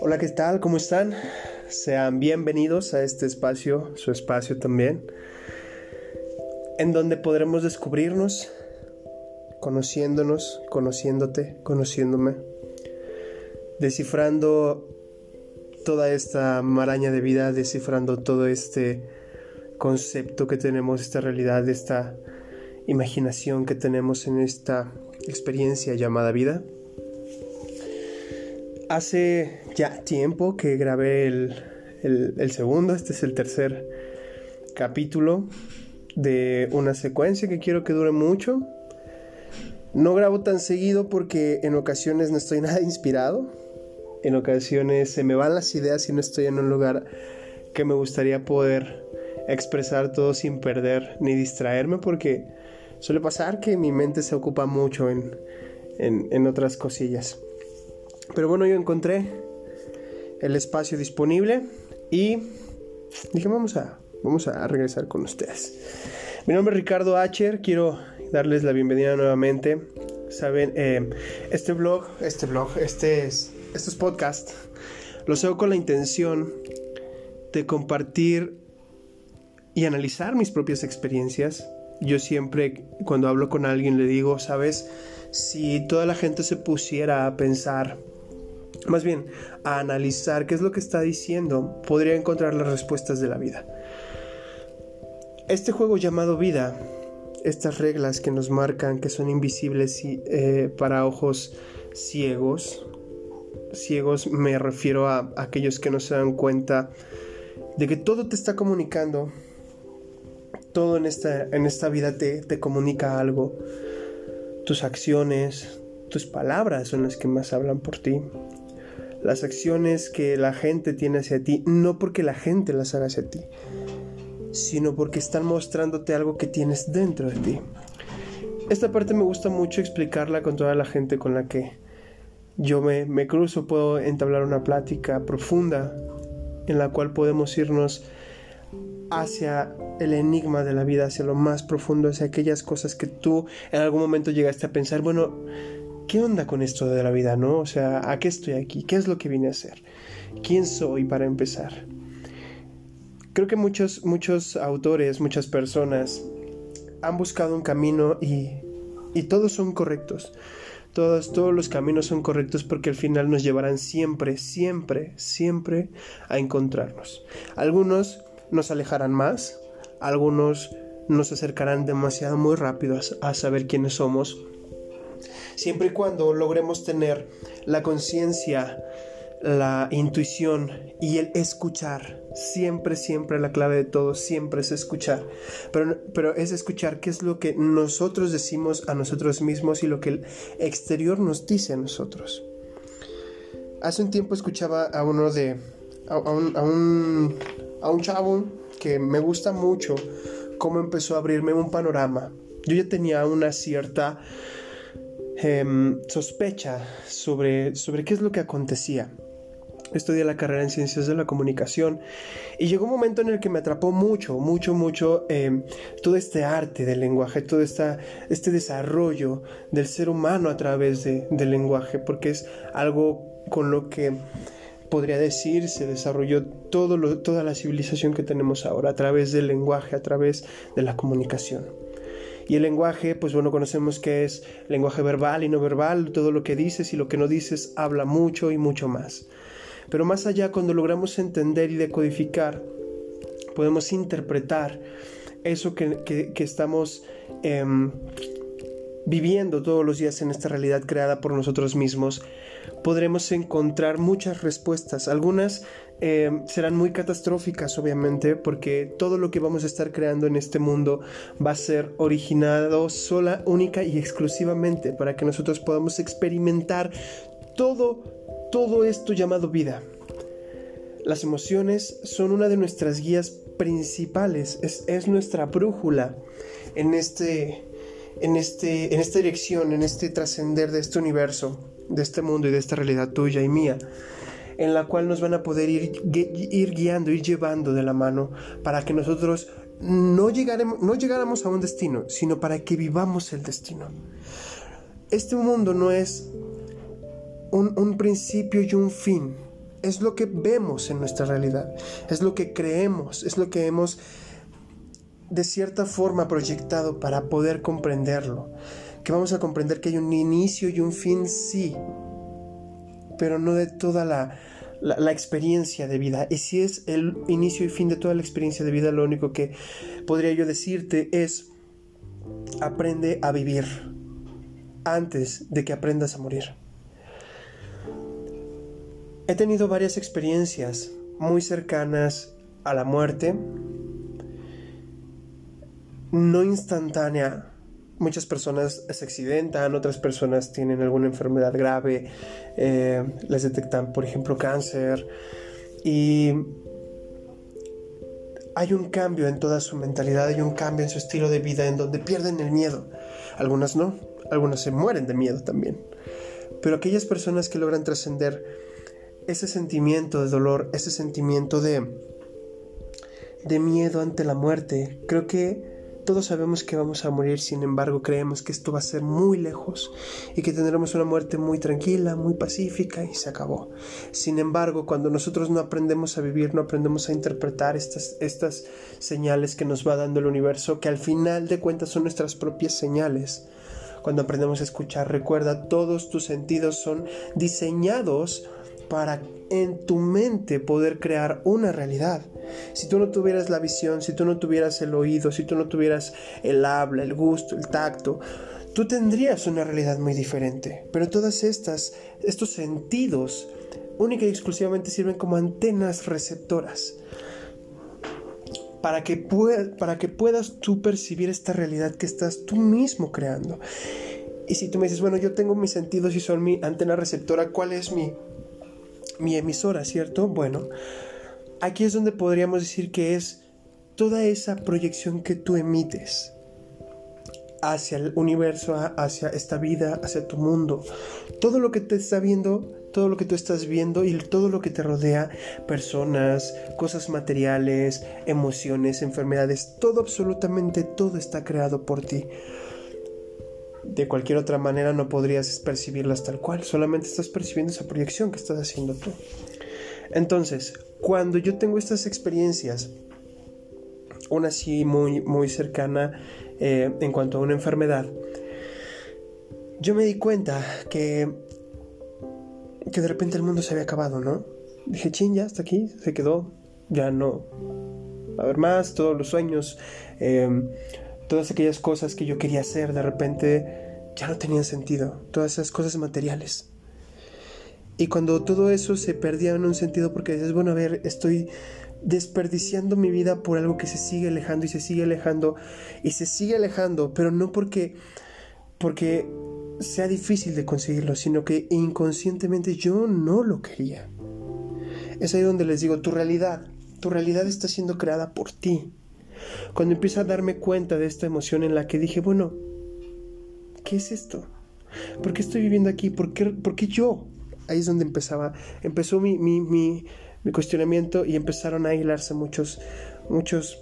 Hola, ¿qué tal? ¿Cómo están? Sean bienvenidos a este espacio, su espacio también, en donde podremos descubrirnos, conociéndonos, conociéndote, conociéndome, descifrando toda esta maraña de vida, descifrando todo este concepto que tenemos, esta realidad, esta imaginación que tenemos en esta experiencia llamada vida. Hace ya tiempo que grabé el, segundo, este es el tercer capítulo de una secuencia que quiero que dure mucho. No grabo tan seguido porque en ocasiones no estoy nada inspirado. En ocasiones se me van las ideas y no estoy en un lugar que me gustaría poder expresar todo sin perder ni distraerme porque suele pasar que mi mente se ocupa mucho en, en otras cosillas. Pero bueno, yo encontré el espacio disponible y dije, vamos a, vamos a regresar con ustedes. Mi nombre es Ricardo Acher, quiero darles la bienvenida nuevamente. Saben, eh, este blog, este blog, este es, estos podcasts, los hago con la intención de compartir y analizar mis propias experiencias. Yo siempre cuando hablo con alguien le digo, sabes, si toda la gente se pusiera a pensar más bien a analizar qué es lo que está diciendo, podría encontrar las respuestas de la vida. Este juego llamado vida, estas reglas que nos marcan, que son invisibles eh, para ojos ciegos, ciegos me refiero a, aquellos que no se dan cuenta de que todo te está comunicando, todo en esta, en esta vida te, te comunica algo, tus acciones, tus palabras son las que más hablan por ti. Las acciones que la gente tiene hacia ti, no porque la gente las haga hacia ti, sino porque están mostrándote algo que tienes dentro de ti. Esta parte me gusta mucho explicarla con toda la gente con la que yo me, me cruzo, puedo entablar una plática profunda en la cual podemos irnos hacia el enigma de la vida, hacia lo más profundo, hacia aquellas cosas que tú en algún momento llegaste a pensar, bueno, ¿qué onda con esto de la vida, no? O sea, ¿a qué estoy aquí? ¿Qué es lo que vine a hacer? ¿Quién soy para empezar? Creo que muchos, muchos autores, muchas personas han buscado un camino y, y todos son correctos. Todos, todos los caminos son correctos porque al final nos llevarán siempre, siempre, siempre a encontrarnos. Algunos nos alejarán más, algunos nos acercarán demasiado muy rápido a saber quiénes somos siempre y cuando logremos tener la conciencia, la intuición y el escuchar. Siempre, siempre la clave de todo, siempre es escuchar. Pero, pero es escuchar qué es lo que nosotros decimos a nosotros mismos y lo que el exterior nos dice a nosotros. Hace un tiempo escuchaba a uno de... a, un, a un chavo que me gusta mucho cómo empezó a abrirme un panorama. Yo ya tenía una cierta Em, sospecha sobre, sobre qué es lo que acontecía. Estudié la carrera en ciencias de la comunicación y llegó un momento en el que me atrapó mucho, mucho, mucho em, todo este arte del lenguaje, todo esta, este desarrollo del ser humano a través de, del lenguaje, porque es algo con lo que podría decir se desarrolló toda la civilización que tenemos ahora a través del lenguaje, a través de la comunicación. Y el lenguaje, pues bueno, conocemos que es lenguaje verbal y no verbal, todo lo que dices y lo que no dices habla mucho y mucho más. Pero más allá, cuando logramos entender y decodificar, podemos interpretar eso que, estamos em, viviendo todos los días en esta realidad creada por nosotros mismos, podremos encontrar muchas respuestas. Algunas eh, serán muy catastróficas, obviamente, porque todo lo que vamos a estar creando en este mundo va a ser originado sola, única y exclusivamente para que nosotros podamos experimentar todo, todo esto llamado vida. Las emociones son una de nuestras guías principales, es, es nuestra brújula en este en, este, en esta dirección, en este trascender de este universo, de este mundo y de esta realidad tuya y mía, en la cual nos van a poder ir, ir guiando, ir llevando de la mano para que nosotros no, llegaremos, no llegáramos a un destino, sino para que vivamos el destino. este mundo no es un, un principio y un fin, es lo que vemos en nuestra realidad, es lo que creemos, es lo que hemos de cierta forma proyectado para poder comprenderlo. Que vamos a comprender que hay un inicio y un fin, sí, pero no de toda la, la, experiencia de vida. Y si es el inicio y fin de toda la experiencia de vida, lo único que podría yo decirte es, aprende a vivir antes de que aprendas a morir. He tenido varias experiencias muy cercanas a la muerte, no instantánea. Muchas personas se accidentan, otras personas tienen alguna enfermedad grave, eh, les detectan, por ejemplo, cáncer. Y hay un cambio en toda su mentalidad, hay un cambio en su estilo de vida en donde pierden el miedo. Algunas no, algunas se mueren de miedo también. Pero aquellas personas que logran trascender ese sentimiento de dolor, ese sentimiento de, de miedo ante la muerte, creo que todos sabemos que vamos a morir, sin embargo creemos que esto va a ser muy lejos y que tendremos una muerte muy tranquila, muy pacífica y se acabó. Sin embargo, cuando nosotros no aprendemos a vivir, no aprendemos a interpretar estas, estas señales que nos va dando el universo, que al final de cuentas son nuestras propias señales, cuando aprendemos a escuchar, recuerda, todos tus sentidos son diseñados para en tu mente poder crear una realidad. Si tú no tuvieras la visión, si tú no tuvieras el oído, si tú no tuvieras el habla, el gusto, el tacto, tú tendrías una realidad muy diferente. Pero todas estas, estos sentidos, única y exclusivamente sirven como antenas receptoras. Para que, para que puedas tú percibir esta realidad que estás tú mismo creando. Y si tú me dices, bueno, yo tengo mis sentidos y son mi antena receptora, ¿cuál es mi, mi emisora, ¿cierto? Bueno, aquí es donde podríamos decir que es toda esa proyección que tú emites hacia el universo, hacia esta vida, hacia tu mundo. Todo lo que te está viendo, todo lo que tú estás viendo y todo lo que te rodea, personas, cosas materiales, emociones, enfermedades, todo, absolutamente todo está creado por ti. De cualquier otra manera no podrías percibirlas tal cual, solamente estás percibiendo esa proyección que estás haciendo tú. Entonces, cuando yo tengo estas experiencias, una así muy, muy cercana eh, en cuanto a una enfermedad, yo me di cuenta que, que de repente el mundo se había acabado, ¿no? Dije, chin, ya hasta aquí, se quedó, ya no a haber más, todos los sueños, eh, todas aquellas cosas que yo quería hacer de repente ya no tenían sentido, todas esas cosas materiales. Y cuando todo eso se perdía en un sentido porque dices, bueno, a ver, estoy desperdiciando mi vida por algo que se sigue alejando y se sigue alejando y se sigue alejando, pero no porque porque sea difícil de conseguirlo, sino que inconscientemente yo no lo quería. Es ahí donde les digo, tu realidad, tu realidad está siendo creada por ti. Cuando empiezo a darme cuenta de esta emoción en la que dije, bueno, ¿qué es esto? ¿Por qué estoy viviendo aquí? ¿Por qué, por qué yo? Ahí es donde empezaba, empezó mi, mi, mi, mi cuestionamiento y empezaron a hilarse muchos, muchos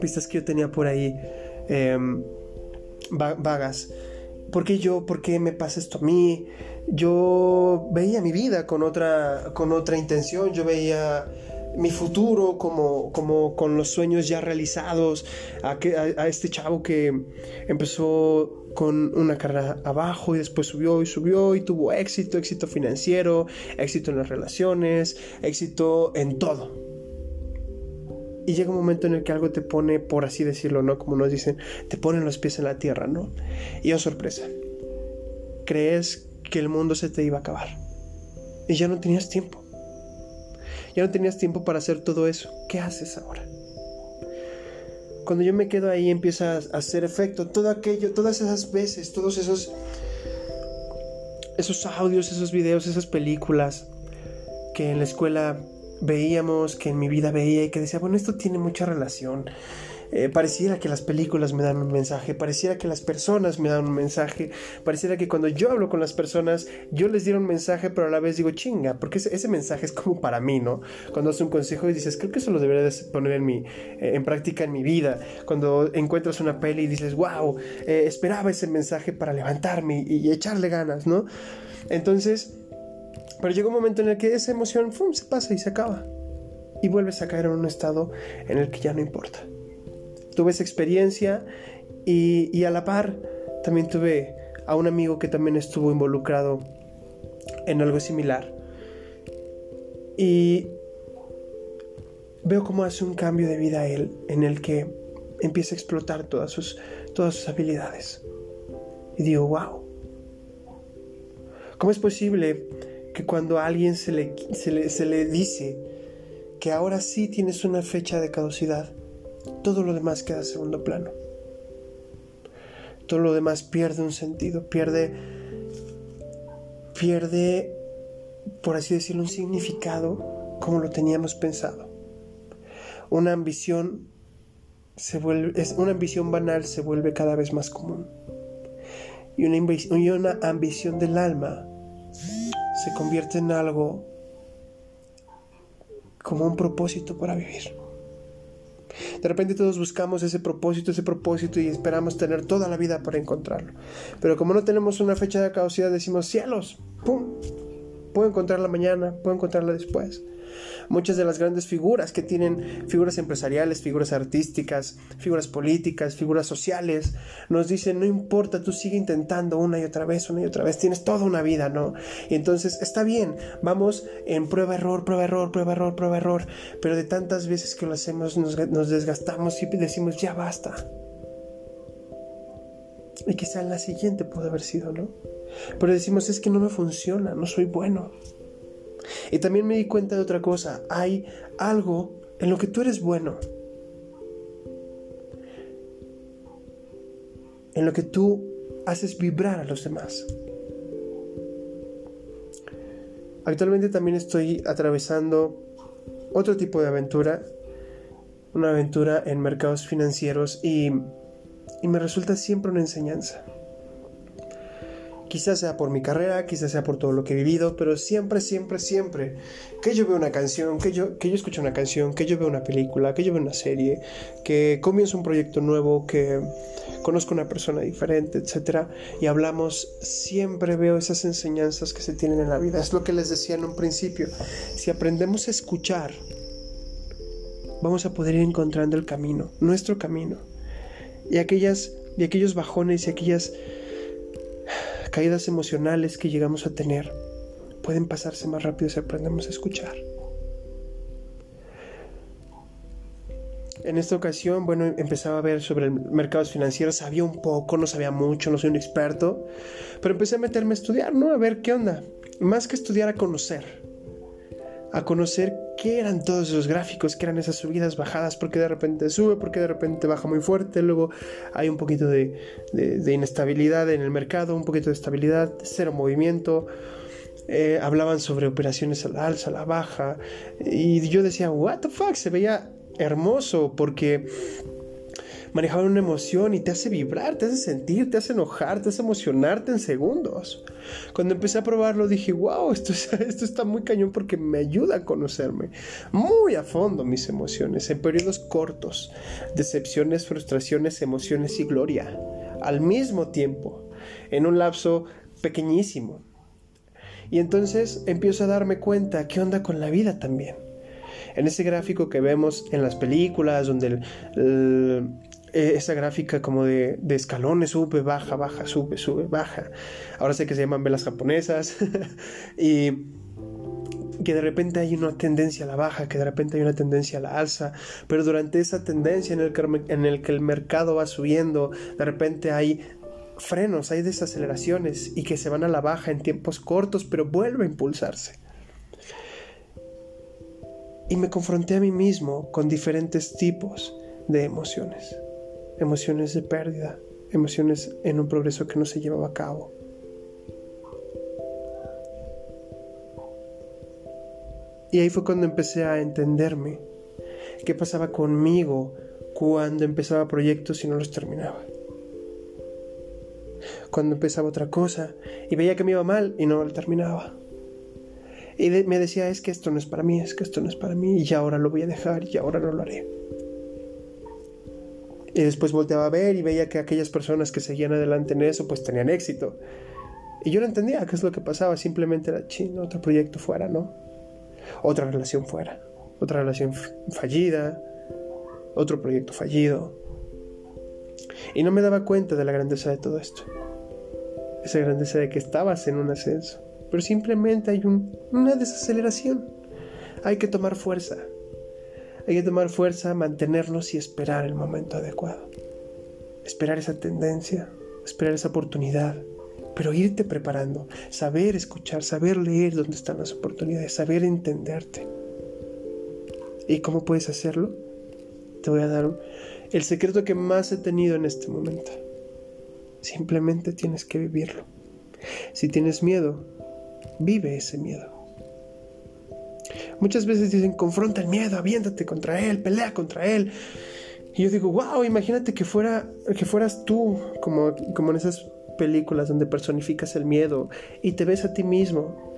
pistas que yo tenía por ahí em, vagas. ¿Por qué yo? ¿Por qué me pasa esto a mí? Yo veía mi vida con otra, con otra intención, yo veía mi futuro como, como con los sueños ya realizados, a, que, a, este chavo que empezó con una carrera abajo y después subió y subió y tuvo éxito, éxito financiero, éxito en las relaciones, éxito en todo. Y llega un momento en el que algo te pone, por así decirlo, ¿no? Como nos dicen, te ponen los pies en la tierra, ¿no? Y oh sorpresa, crees que el mundo se te iba a acabar. Y ya no tenías tiempo. Ya no tenías tiempo para hacer todo eso. ¿Qué haces ahora? Cuando yo me quedo ahí empieza a hacer efecto todo aquello, todas esas veces, todos esos esos audios, esos videos, esas películas que en la escuela veíamos, que en mi vida veía y que decía, bueno, esto tiene mucha relación. Eh, pareciera que las películas me dan un mensaje, pareciera que las personas me dan un mensaje, pareciera que cuando yo hablo con las personas yo les diera un mensaje, pero a la vez digo chinga, porque ese, mensaje es como para mí, ¿no? Cuando haces un consejo y dices, creo que eso lo debería poner en, mi, eh, en práctica en mi vida. Cuando encuentras una peli y dices, wow, eh, esperaba ese mensaje para levantarme y, echarle ganas, ¿no? Entonces, pero llega un momento en el que esa emoción se pasa y se acaba. Y vuelves a caer en un estado en el que ya no importa tuve esa experiencia y, a la par también tuve a un amigo que también estuvo involucrado en algo similar. Y veo cómo hace un cambio de vida él en el que empieza a explotar todas sus, todas sus habilidades. Y digo, wow. ¿Cómo es posible que cuando a alguien se le, se le, se le dice que ahora sí tienes una fecha de caducidad, todo lo demás queda segundo plano. Todo lo demás pierde un sentido, pierde, pierde, por así decirlo, un significado como lo teníamos pensado. Una ambición se vuelve, es, una ambición banal se vuelve cada vez más común. Y una, y una ambición del alma se convierte en algo como un propósito para vivir. De repente todos buscamos ese propósito, ese propósito y esperamos tener toda la vida para encontrarlo. Pero como no tenemos una fecha de caducidad, decimos cielos, ¡pum! Puedo encontrarla mañana, puedo encontrarla después. Muchas de las grandes figuras que tienen figuras empresariales, figuras artísticas, figuras políticas, figuras sociales, nos dicen, no importa, tú sigue intentando una y otra vez, una y otra vez, tienes toda una vida, ¿no? Y entonces está bien, vamos en prueba, error, prueba, error, prueba, error, prueba, error, pero de tantas veces que lo hacemos nos, desgastamos y decimos, ya basta. Y quizá en la siguiente puede haber sido, ¿no? Pero decimos, es que no me funciona, no soy bueno. Y también me di cuenta de otra cosa, hay algo en lo que tú eres bueno, en lo que tú haces vibrar a los demás. Actualmente también estoy atravesando otro tipo de aventura, una aventura en mercados financieros y, y me resulta siempre una enseñanza. Quizás sea por mi carrera, quizás sea por todo lo que he vivido, pero siempre, siempre, siempre que yo veo una canción, que yo, que yo escucho una canción, que yo veo una película, que yo veo una serie, que comienzo un proyecto nuevo, que conozco una persona diferente, etc. Y hablamos, siempre veo esas enseñanzas que se tienen en la vida. Es lo que les decía en un principio. Si aprendemos a escuchar, vamos a poder ir encontrando el camino, nuestro camino. Y aquellas y aquellos bajones y aquellas caídas emocionales que llegamos a tener pueden pasarse más rápido si aprendemos a escuchar. En esta ocasión, bueno, empezaba a ver sobre mercados financieros, sabía un poco, no sabía mucho, no soy un experto, pero empecé a meterme a estudiar, ¿no? A ver qué onda. Más que estudiar, a conocer a conocer qué eran todos esos gráficos, qué eran esas subidas, bajadas, porque de repente sube, porque de repente baja muy fuerte, luego hay un poquito de, inestabilidad en el mercado, un poquito de estabilidad, cero movimiento. Eh, hablaban sobre operaciones a la alza, a la baja, y yo decía, what the fuck, se veía hermoso porque manejaban una emoción y te hace vibrar, te hace sentir, te hace enojar, te hace emocionarte en segundos. Cuando empecé a probarlo dije, wow, esto, esto está muy cañón porque me ayuda a conocerme muy a fondo mis emociones en periodos cortos, decepciones, frustraciones, emociones y gloria, al mismo tiempo, en un lapso pequeñísimo. Y entonces empiezo a darme cuenta qué onda con la vida también. En ese gráfico que vemos en las películas, donde el, eh, esa gráfica como de, escalones, sube, baja, baja, sube, sube, baja. Ahora sé que se llaman velas japonesas. y que de repente hay una tendencia a la baja, que de repente hay una tendencia a la alza, pero durante esa tendencia en el que, en el, que el mercado va subiendo, de repente hay frenos, hay desaceleraciones y que se van a la baja en tiempos cortos, pero vuelve a impulsarse. Y me confronté a mí mismo con diferentes tipos de emociones emociones de pérdida, emociones en un progreso que no se llevaba a cabo. Y ahí fue cuando empecé a entenderme qué pasaba conmigo cuando empezaba proyectos y no los terminaba. Cuando empezaba otra cosa y veía que me iba mal y no lo terminaba. Y me decía, es que esto no es para mí, es que esto no es para mí, y ahora lo voy a dejar, y ahora no lo haré. Y después volteaba a ver y veía que aquellas personas que seguían adelante en eso, pues tenían éxito. Y yo no entendía qué es lo que pasaba, simplemente era, chino, otro proyecto fuera, ¿no? Otra relación fuera, otra relación fallida, otro proyecto fallido. Y no me daba cuenta de la grandeza de todo esto. Esa grandeza de que estabas en un ascenso pero simplemente hay una desaceleración. Hay que tomar fuerza. Hay que tomar fuerza, mantenernos y esperar el momento adecuado. Esperar esa tendencia, esperar esa oportunidad, pero irte preparando, saber escuchar, saber leer dónde están las oportunidades, saber entenderte. ¿Y cómo puedes hacerlo? Te voy a dar el secreto que más he tenido en este momento. Simplemente tienes que vivirlo. Si tienes miedo, Vive ese miedo. Muchas veces dicen, confronta el miedo, aviéntate contra él, pelea contra él. Y yo digo, wow, imagínate que, fuera, que fueras tú, como, como en esas películas donde personificas el miedo y te ves a ti mismo.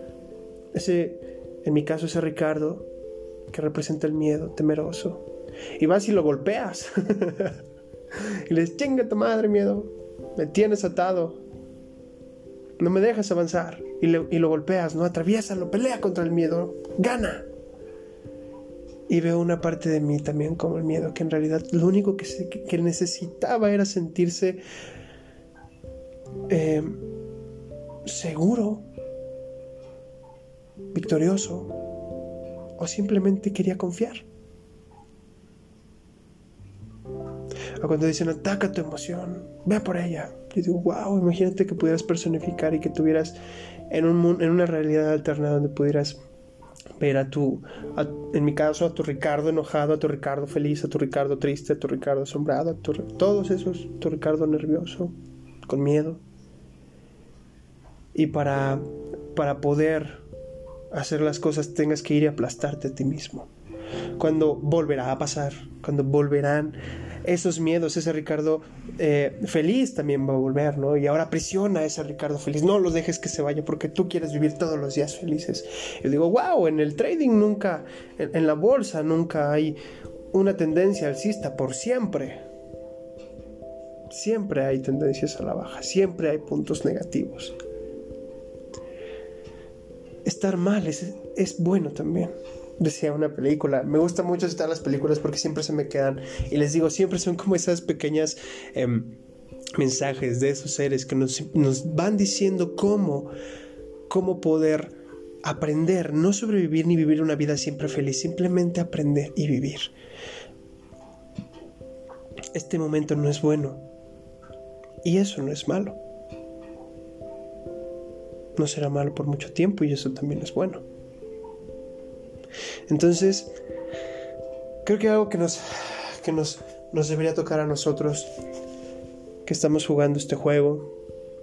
Ese, en mi caso, ese Ricardo que representa el miedo, temeroso. Y vas y lo golpeas. y le dices, chinga tu madre, miedo. Me tienes atado. No me dejas avanzar y, lo golpeas, ¿no? lo pelea contra el miedo, gana. Y veo una parte de mí también como el miedo, que en realidad lo único que, que necesitaba era sentirse eh, seguro, victorioso, o simplemente quería confiar. O cuando dicen ataca tu emoción, ve por ella. Y digo, wow, imagínate que pudieras personificar y que tuvieras en, un, en una realidad alterna donde pudieras ver a tu, en mi caso, a tu Ricardo enojado, a tu Ricardo feliz, a tu Ricardo triste, a tu Ricardo asombrado, a todos esos, tu Ricardo nervioso, con miedo. Y para, para poder hacer las cosas tengas que ir y aplastarte a ti mismo. Cuando volverá a pasar, cuando volverán esos miedos, ese Ricardo eh, feliz también va a volver, ¿no? Y ahora prisiona a ese Ricardo feliz, no los dejes que se vaya porque tú quieres vivir todos los días felices. Yo digo, wow, en el trading nunca, en, la bolsa nunca hay una tendencia alcista por siempre. Siempre hay tendencias a la baja, siempre hay puntos negativos. Estar mal es, es bueno también decía una película. Me gusta mucho citar las películas porque siempre se me quedan. Y les digo, siempre son como esas pequeñas em, mensajes de esos seres que nos, nos van diciendo cómo, cómo poder aprender, no sobrevivir ni vivir una vida siempre feliz, simplemente aprender y vivir. Este momento no es bueno. Y eso no es malo. No será malo por mucho tiempo y eso también es bueno. Entonces, creo que algo que nos, que nos, nos debería tocar a nosotros, que estamos jugando este juego,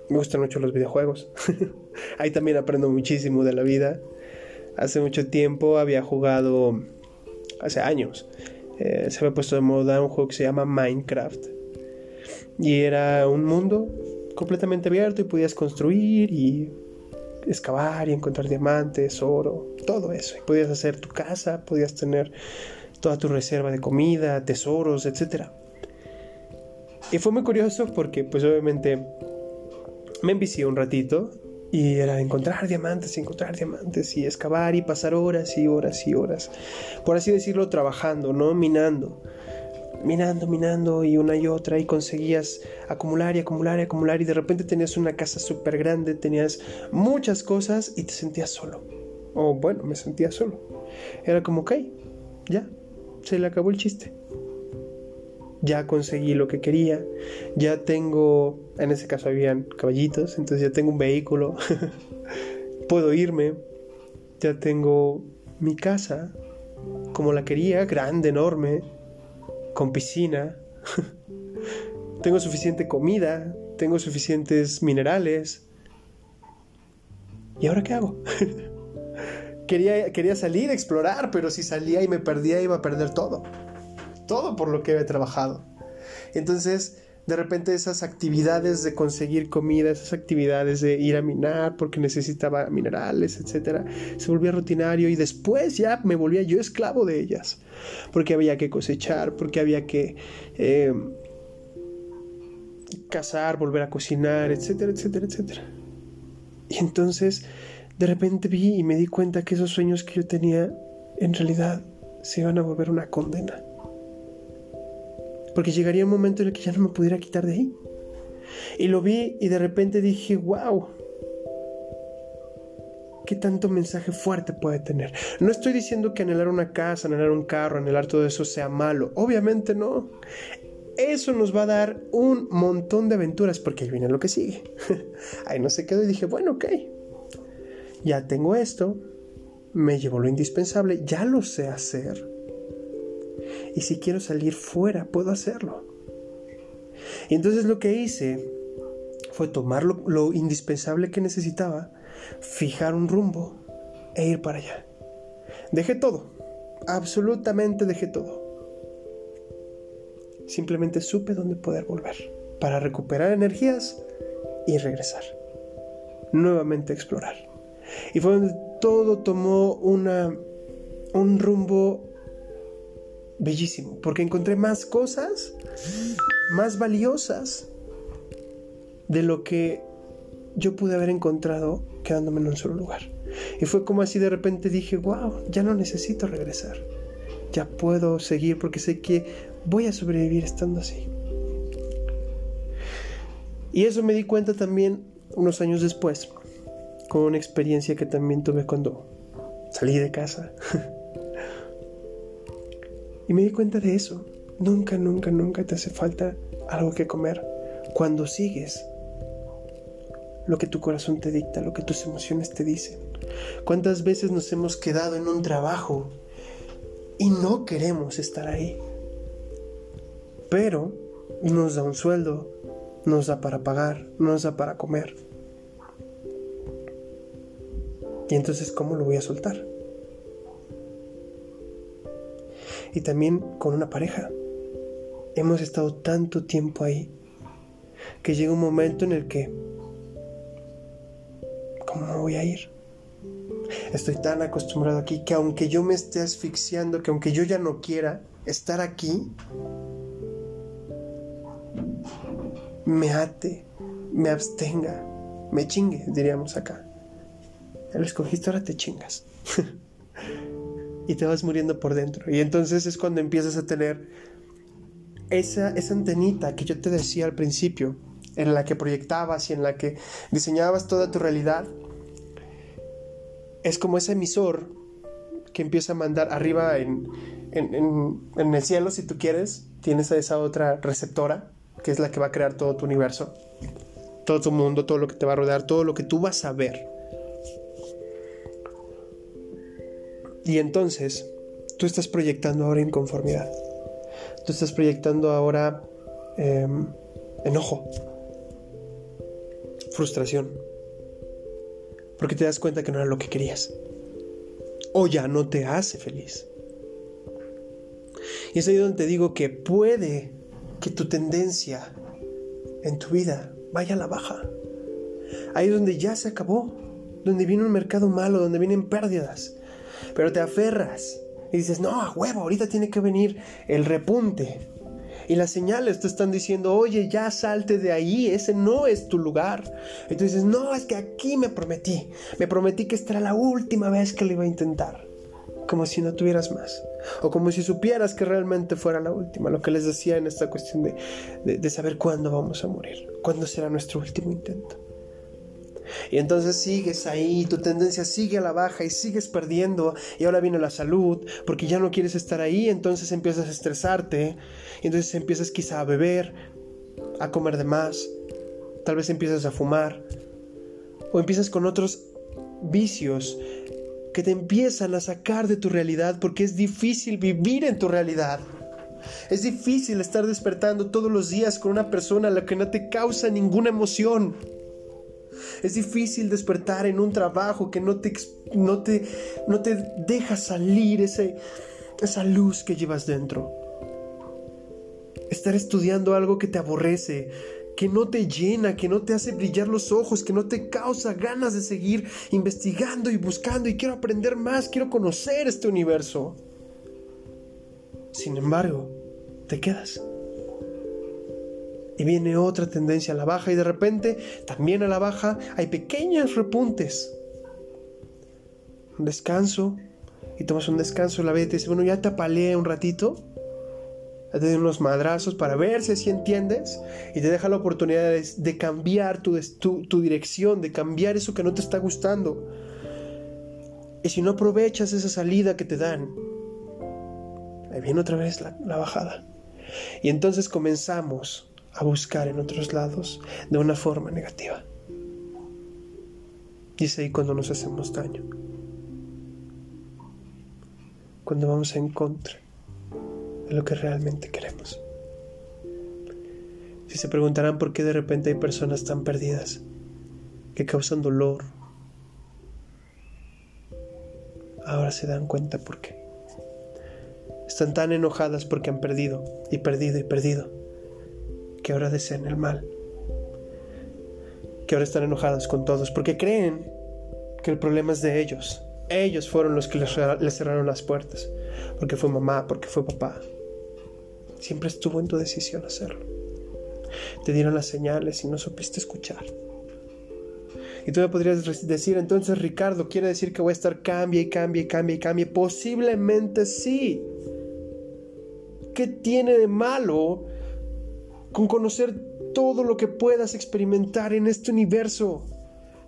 me gustan mucho los videojuegos. Ahí también aprendo muchísimo de la vida. Hace mucho tiempo había jugado, hace años, eh, se había puesto de moda un juego que se llama Minecraft. Y era un mundo completamente abierto y podías construir y excavar y encontrar diamantes, oro, todo eso. Y podías hacer tu casa, podías tener toda tu reserva de comida, tesoros, etc. Y fue muy curioso porque pues obviamente me envicié un ratito y era encontrar diamantes, encontrar diamantes y excavar y pasar horas y horas y horas. Por así decirlo, trabajando, ¿no? Minando minando, minando y una y otra y conseguías acumular y acumular y acumular y de repente tenías una casa súper grande, tenías muchas cosas y te sentías solo. O bueno, me sentía solo. Era como, ok, ya, se le acabó el chiste. Ya conseguí lo que quería, ya tengo, en ese caso habían caballitos, entonces ya tengo un vehículo, puedo irme, ya tengo mi casa como la quería, grande, enorme, con piscina, tengo suficiente comida, tengo suficientes minerales. ¿Y ahora qué hago? quería, quería salir a explorar, pero si salía y me perdía iba a perder todo. todo por lo que he trabajado. Entonces, de repente esas actividades de conseguir comida, esas actividades de ir a minar porque necesitaba minerales, etcétera, se volvía rutinario y después ya me volvía yo esclavo de ellas, porque había que cosechar, porque había que eh, cazar, volver a cocinar, etcétera, etcétera, etcétera. Y entonces de repente vi y me di cuenta que esos sueños que yo tenía en realidad se iban a volver una condena. Porque llegaría un momento en el que ya no me pudiera quitar de ahí. Y lo vi y de repente dije, wow, ¿qué tanto mensaje fuerte puede tener? No estoy diciendo que anhelar una casa, anhelar un carro, anhelar todo eso sea malo. Obviamente no. Eso nos va a dar un montón de aventuras porque ahí viene lo que sigue. ahí no se quedó y dije, bueno, ok. Ya tengo esto, me llevo lo indispensable, ya lo sé hacer y si quiero salir fuera, puedo hacerlo. Y entonces lo que hice fue tomar lo, indispensable que necesitaba, fijar un rumbo e ir para allá. Dejé todo, absolutamente dejé todo. Simplemente supe dónde poder volver para recuperar energías y regresar. Nuevamente explorar. Y fue donde todo tomó una, un rumbo bellísimo, porque encontré más cosas más valiosas de lo que yo pude haber encontrado quedándome en un solo lugar. Y fue como así de repente dije, wow, ya no necesito regresar. Ya puedo seguir porque sé que voy a sobrevivir estando así. Y eso me di cuenta también unos años después, con una experiencia que también tuve cuando salí de casa. Me di cuenta de eso. Nunca, nunca, nunca te hace falta algo que comer cuando sigues lo que tu corazón te dicta, lo que tus emociones te dicen. ¿Cuántas veces nos hemos quedado en un trabajo y no queremos estar ahí? Pero nos da un sueldo, nos da para pagar, nos da para comer. Y entonces, ¿cómo lo voy a soltar? Y también con una pareja. Hemos estado tanto tiempo ahí que llega un momento en el que, ¿cómo me voy a ir? Estoy tan acostumbrado aquí que aunque yo me esté asfixiando, que aunque yo ya no quiera estar aquí, me ate, me abstenga, me chingue, diríamos acá. El escogiste, ahora te chingas. y te vas muriendo por dentro. Y entonces es cuando empiezas a tener esa, esa antenita que yo te decía al principio, en la que proyectabas y en la que diseñabas toda tu realidad. Es como ese emisor que empieza a mandar arriba en, en, el cielo, si tú quieres, tienes a esa otra receptora, que es la que va a crear todo tu universo, todo tu mundo, todo lo que te va a rodear, todo lo que tú vas a ver. Y entonces, tú estás proyectando ahora inconformidad. Tú estás proyectando ahora em, enojo, frustración. Porque te das cuenta que no era lo que querías. O ya no te hace feliz. Y es ahí donde te digo que puede que tu tendencia en tu vida vaya a la baja. Ahí es donde ya se acabó. Donde viene un mercado malo, donde vienen pérdidas pero te aferras y dices, no, a huevo, ahorita tiene que venir el repunte. Y las señales te están diciendo, oye, ya salte de ahí, ese no es tu lugar. Y tú dices, no, es que aquí me prometí, me prometí que esta era la última vez que lo iba a intentar. Como si no tuvieras más. O como si supieras que realmente fuera la última. Lo que les decía en esta cuestión de, de saber cuándo vamos a morir. Cuándo será nuestro último intento. Y entonces sigues ahí, tu tendencia sigue a la baja y sigues perdiendo. Y ahora viene la salud, porque ya no quieres estar ahí, entonces empiezas a estresarte. Y entonces empiezas quizá a beber, a comer de más. Tal vez empiezas a fumar. O empiezas con otros vicios que te empiezan a sacar de tu realidad porque es difícil vivir en tu realidad. Es difícil estar despertando todos los días con una persona a la que no te causa ninguna emoción. Es difícil despertar en un trabajo que no te, no te, no te deja salir ese, esa luz que llevas dentro. estar estudiando algo que te aborrece, que no te llena, que no te hace brillar los ojos, que no te causa ganas de seguir investigando y buscando y quiero aprender más, quiero conocer este universo. Sin embargo, te quedas. Y viene otra tendencia a la baja y de repente también a la baja hay pequeños repuntes. Un descanso y tomas un descanso, la vida te dice, bueno, ya te apaleé un ratito te da unos madrazos para ver si entiendes y te deja la oportunidad de, cambiar tu, tu, dirección, de cambiar eso que no te está gustando. Y si no aprovechas esa salida que te dan, ahí viene otra vez la bajada. Y entonces comenzamos a buscar en otros lados de una forma negativa. Y es ahí cuando nos hacemos daño. Cuando vamos en contra lo que realmente queremos. Si se preguntarán por qué de repente hay personas tan perdidas, que causan dolor, ahora se dan cuenta por qué. Están tan enojadas porque han perdido y perdido y perdido, que ahora desean el mal. Que ahora están enojadas con todos porque creen que el problema es de ellos. Ellos fueron los que les, cerraron las puertas. Porque fue mamá, porque fue papá, Siempre estuvo en tu decisión hacerlo. Te dieron las señales y no supiste escuchar. Y tú me podrías decir, entonces Ricardo, ¿quiere decir que voy a estar cambia y cambia y cambia y cambia? Posiblemente sí. ¿Qué tiene de malo con conocer todo lo que puedas experimentar en este universo?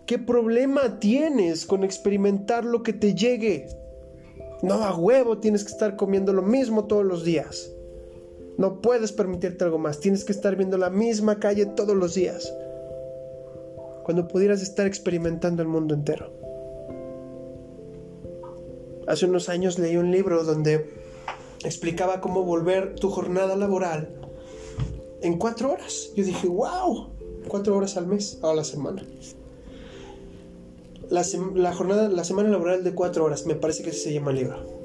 ¿Qué problema tienes con experimentar lo que te llegue? No a huevo tienes que estar comiendo lo mismo todos los días. No puedes permitirte algo más. Tienes que estar viendo la misma calle todos los días. Cuando pudieras estar experimentando el mundo entero. Hace unos años leí un libro donde explicaba cómo volver tu jornada laboral en cuatro horas. Yo dije, wow, cuatro horas al mes a la semana. La, la, jornada, la semana laboral de cuatro horas, me parece que se llama el libro.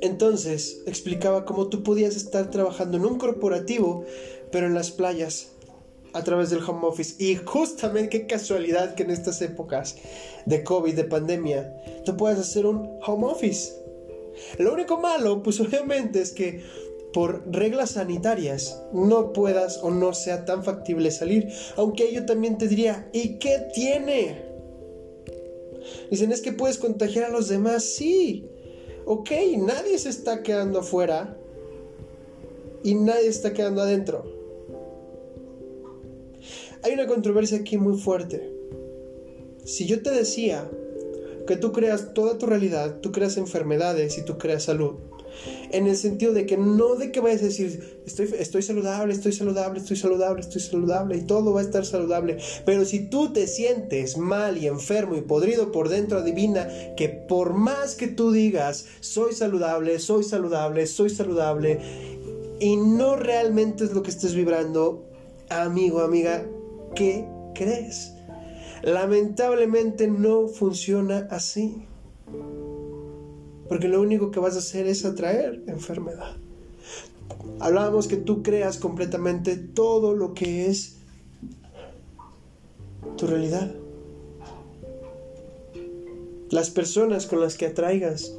Entonces explicaba cómo tú podías estar trabajando en un corporativo, pero en las playas, a través del home office. Y justamente qué casualidad que en estas épocas de COVID, de pandemia, tú puedas hacer un home office. Lo único malo, pues obviamente es que por reglas sanitarias no puedas o no sea tan factible salir. Aunque yo también te diría, ¿y qué tiene? Dicen, es que puedes contagiar a los demás. Sí, ok, nadie se está quedando afuera y nadie está quedando adentro. Hay una controversia aquí muy fuerte. Si yo te decía que tú creas toda tu realidad, tú creas enfermedades y tú creas salud, en el sentido de que no de que vayas a decir, estoy, estoy saludable, estoy saludable, estoy saludable, estoy saludable y todo va a estar saludable. Pero si tú te sientes mal y enfermo y podrido por dentro, adivina que por más que tú digas, soy saludable, soy saludable, soy saludable, y no realmente es lo que estés vibrando, amigo, amiga, ¿qué crees? Lamentablemente no funciona así. Porque lo único que vas a hacer es atraer enfermedad. Hablábamos que tú creas completamente todo lo que es tu realidad. Las personas con las que atraigas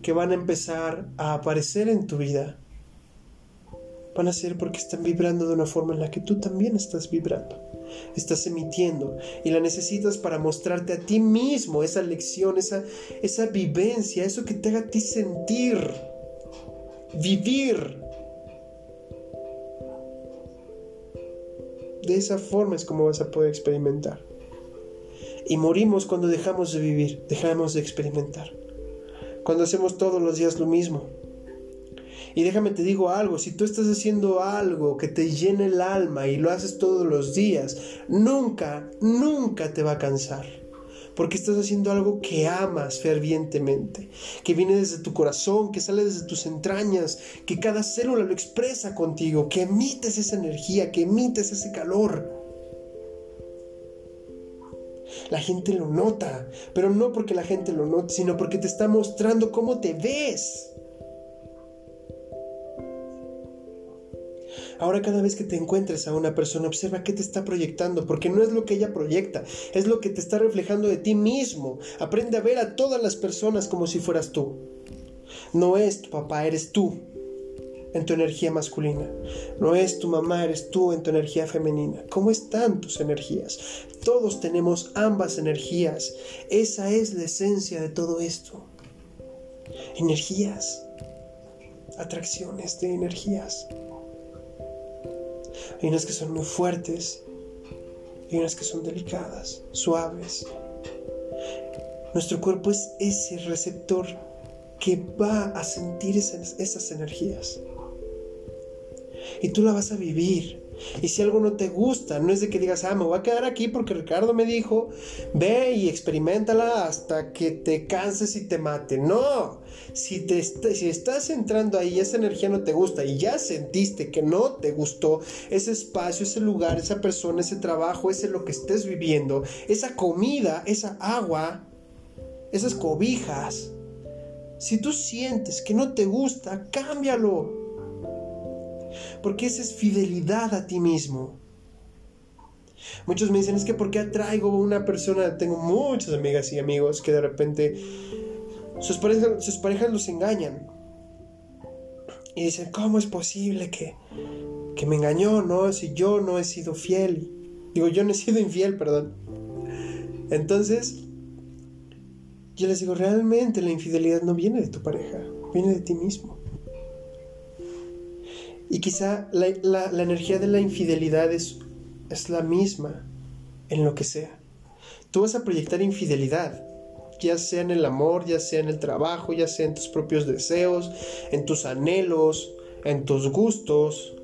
que van a empezar a aparecer en tu vida van a ser porque están vibrando de una forma en la que tú también estás vibrando estás emitiendo y la necesitas para mostrarte a ti mismo esa lección, esa, esa vivencia, eso que te haga a ti sentir, vivir. De esa forma es como vas a poder experimentar. Y morimos cuando dejamos de vivir, dejamos de experimentar. Cuando hacemos todos los días lo mismo, y déjame te digo algo, si tú estás haciendo algo que te llene el alma y lo haces todos los días, nunca, nunca te va a cansar. Porque estás haciendo algo que amas fervientemente, que viene desde tu corazón, que sale desde tus entrañas, que cada célula lo expresa contigo, que emites esa energía, que emites ese calor. La gente lo nota, pero no porque la gente lo note, sino porque te está mostrando cómo te ves. Ahora cada vez que te encuentres a una persona, observa qué te está proyectando, porque no es lo que ella proyecta, es lo que te está reflejando de ti mismo. Aprende a ver a todas las personas como si fueras tú. No es tu papá, eres tú en tu energía masculina. No es tu mamá, eres tú en tu energía femenina. ¿Cómo están tus energías? Todos tenemos ambas energías. Esa es la esencia de todo esto. Energías. Atracciones de energías. Hay unas que son muy fuertes y unas que son delicadas, suaves. Nuestro cuerpo es ese receptor que va a sentir esas, esas energías. Y tú la vas a vivir. Y si algo no te gusta, no es de que digas, ah, me voy a quedar aquí porque Ricardo me dijo, ve y experimentala hasta que te canses y te mate. No, si, te si estás entrando ahí y esa energía no te gusta y ya sentiste que no te gustó ese espacio, ese lugar, esa persona, ese trabajo, ese lo que estés viviendo, esa comida, esa agua, esas cobijas, si tú sientes que no te gusta, cámbialo porque esa es fidelidad a ti mismo. Muchos me dicen, es que ¿por qué atraigo a una persona? Tengo muchas amigas y amigos que de repente sus parejas, sus parejas los engañan. Y dicen, ¿cómo es posible que, que me engañó, no? Si yo no he sido fiel. Digo, yo no he sido infiel, perdón. Entonces, yo les digo, realmente la infidelidad no viene de tu pareja, viene de ti mismo. Y quizá la, energía de la infidelidad es, es la misma en lo que sea. Tú vas a proyectar infidelidad, ya sea en el amor, ya sea en el trabajo, ya sea en tus propios deseos, en tus anhelos, en tus gustos.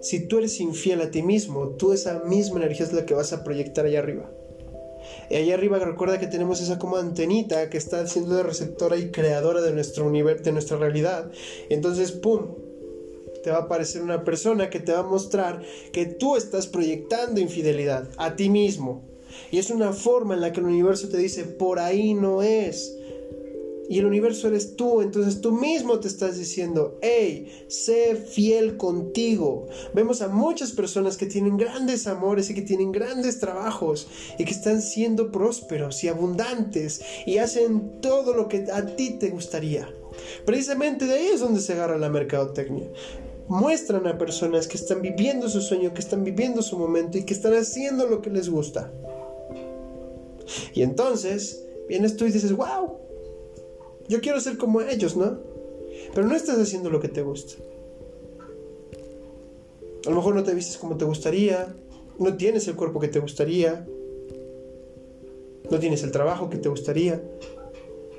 Si tú eres infiel a ti mismo, tú esa misma energía es la que vas a proyectar allá arriba. Y allá arriba recuerda que tenemos esa como antenita que está siendo de receptora y creadora de nuestro universo, de nuestra realidad. entonces, ¡pum! te va a aparecer una persona que te va a mostrar que tú estás proyectando infidelidad a ti mismo. Y es una forma en la que el universo te dice, por ahí no es. Y el universo eres tú, entonces tú mismo te estás diciendo, hey, sé fiel contigo. Vemos a muchas personas que tienen grandes amores y que tienen grandes trabajos y que están siendo prósperos y abundantes y hacen todo lo que a ti te gustaría. Precisamente de ahí es donde se agarra la mercadotecnia muestran a personas que están viviendo su sueño, que están viviendo su momento y que están haciendo lo que les gusta. Y entonces vienes tú y dices, wow, yo quiero ser como ellos, ¿no? Pero no estás haciendo lo que te gusta. A lo mejor no te vistes como te gustaría, no tienes el cuerpo que te gustaría, no tienes el trabajo que te gustaría.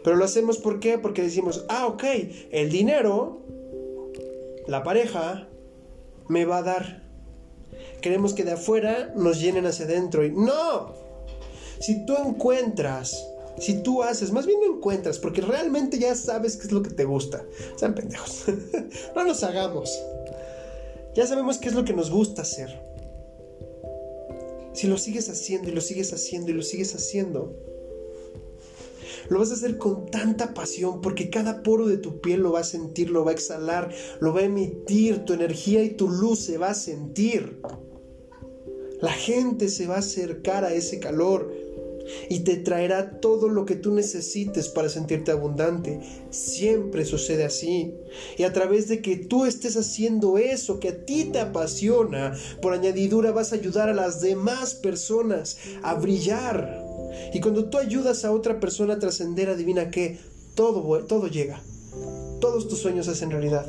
Pero lo hacemos ¿por qué? Porque decimos, ah, ok, el dinero la pareja me va a dar. Queremos que de afuera nos llenen hacia adentro y no. Si tú encuentras, si tú haces, más bien no encuentras, porque realmente ya sabes qué es lo que te gusta. Sean pendejos. no nos hagamos. Ya sabemos qué es lo que nos gusta hacer. Si lo sigues haciendo y lo sigues haciendo y lo sigues haciendo, lo vas a hacer con tanta pasión porque cada poro de tu piel lo va a sentir, lo va a exhalar, lo va a emitir, tu energía y tu luz se va a sentir. La gente se va a acercar a ese calor y te traerá todo lo que tú necesites para sentirte abundante. Siempre sucede así. Y a través de que tú estés haciendo eso que a ti te apasiona, por añadidura vas a ayudar a las demás personas a brillar. Y cuando tú ayudas a otra persona a trascender, adivina que todo, todo llega. Todos tus sueños hacen realidad.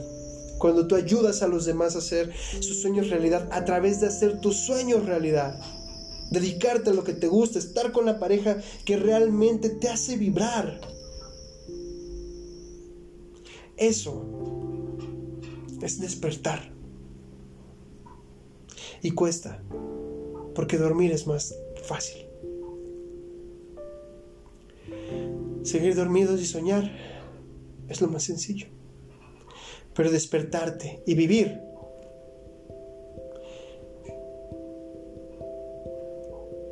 Cuando tú ayudas a los demás a hacer sus sueños realidad a través de hacer tus sueños realidad. Dedicarte a lo que te gusta, estar con la pareja que realmente te hace vibrar. Eso es despertar. Y cuesta, porque dormir es más fácil. Seguir dormidos y soñar es lo más sencillo. Pero despertarte y vivir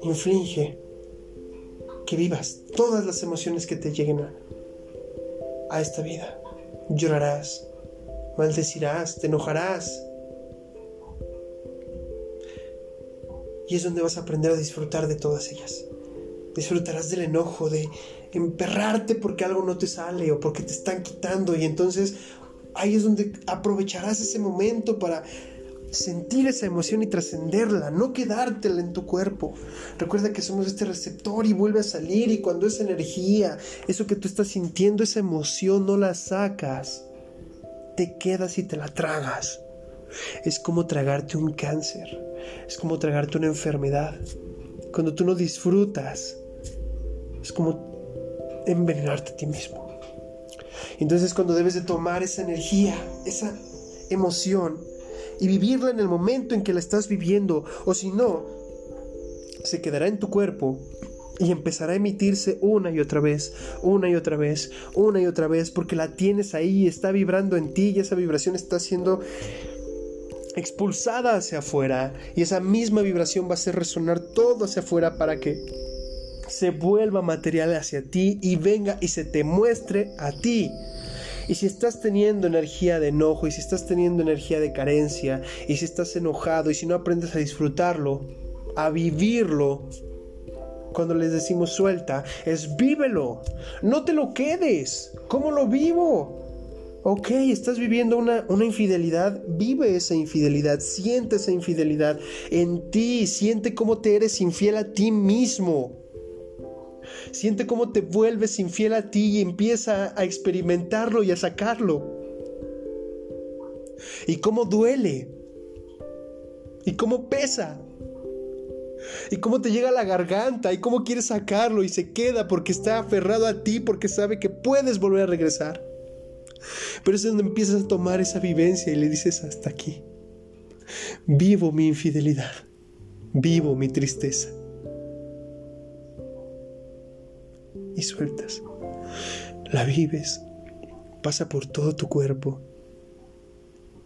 inflige que vivas todas las emociones que te lleguen a, esta vida. Llorarás, maldecirás, te enojarás. Y es donde vas a aprender a disfrutar de todas ellas. Disfrutarás del enojo, de emperrarte porque algo no te sale o porque te están quitando. Y entonces ahí es donde aprovecharás ese momento para sentir esa emoción y trascenderla, no quedártela en tu cuerpo. Recuerda que somos este receptor y vuelve a salir y cuando esa energía, eso que tú estás sintiendo, esa emoción, no la sacas, te quedas y te la tragas. Es como tragarte un cáncer, es como tragarte una enfermedad. Cuando tú no disfrutas, es como envenenarte a ti mismo. Entonces cuando debes de tomar esa energía, esa emoción, y vivirla en el momento en que la estás viviendo, o si no, se quedará en tu cuerpo y empezará a emitirse una y otra vez, una y otra vez, una y otra vez, porque la tienes ahí, está vibrando en ti y esa vibración está siendo expulsada hacia afuera y esa misma vibración va a hacer resonar todo hacia afuera para que se vuelva material hacia ti y venga y se te muestre a ti. Y si estás teniendo energía de enojo, y si estás teniendo energía de carencia, y si estás enojado, y si no aprendes a disfrutarlo, a vivirlo, cuando les decimos suelta, es vívelo, no te lo quedes. ¿Cómo lo vivo? Ok, estás viviendo una, una, infidelidad, vive esa infidelidad, siente esa infidelidad en ti, siente cómo te eres infiel a ti mismo. Siente cómo te vuelves infiel a ti y empieza a experimentarlo y a sacarlo. Y cómo duele. Y cómo pesa. Y cómo te llega a la garganta y cómo quieres sacarlo y se queda porque está aferrado a ti porque sabe que puedes volver a regresar. Pero es donde empiezas a tomar esa vivencia y le dices hasta aquí. Vivo mi infidelidad. Vivo mi tristeza. Y sueltas. La vives, pasa por todo tu cuerpo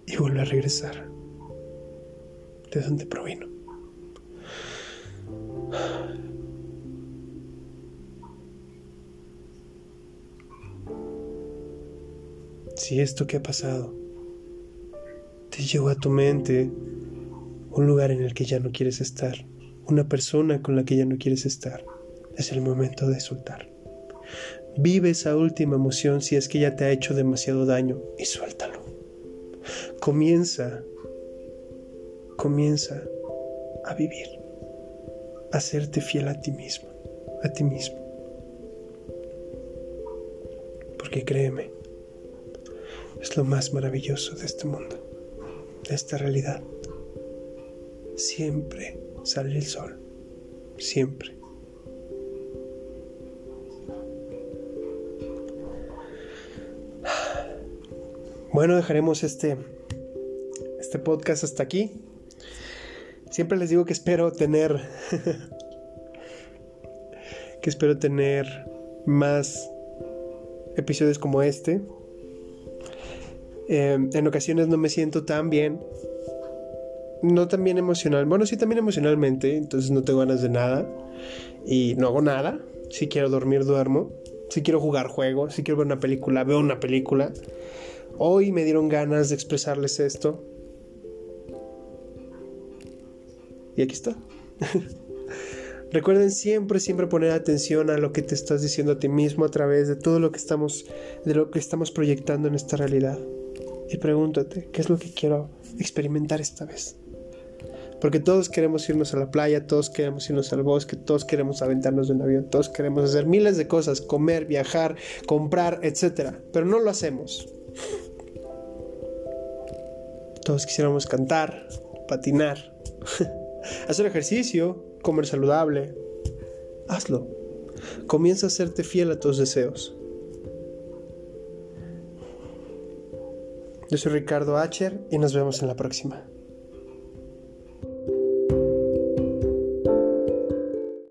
y vuelve a regresar de donde provino. Si esto que ha pasado te llevó a tu mente un lugar en el que ya no quieres estar, una persona con la que ya no quieres estar, es el momento de soltar. Vive esa última emoción si es que ya te ha hecho demasiado daño y suéltalo. Comienza, comienza a vivir, a serte fiel a ti mismo, a ti mismo. Porque créeme, es lo más maravilloso de este mundo, de esta realidad. Siempre sale el sol, siempre. Bueno, dejaremos este, este podcast hasta aquí. Siempre les digo que espero tener. que espero tener más episodios como este. Eh, en ocasiones no me siento tan bien. No tan bien emocional. Bueno, sí, también emocionalmente. Entonces no tengo ganas de nada. Y no hago nada. Si quiero dormir, duermo. Si quiero jugar, juego. Si quiero ver una película, veo una película. Hoy me dieron ganas de expresarles esto. Y aquí está. Recuerden siempre, siempre poner atención a lo que te estás diciendo a ti mismo a través de todo lo que estamos, de lo que estamos proyectando en esta realidad. Y pregúntate, ¿qué es lo que quiero experimentar esta vez? Porque todos queremos irnos a la playa, todos queremos irnos al bosque, todos queremos aventarnos de un avión, todos queremos hacer miles de cosas, comer, viajar, comprar, etc. Pero no lo hacemos. Todos quisiéramos cantar, patinar, hacer ejercicio, comer saludable. Hazlo. Comienza a hacerte fiel a tus deseos. Yo soy Ricardo Acher y nos vemos en la próxima.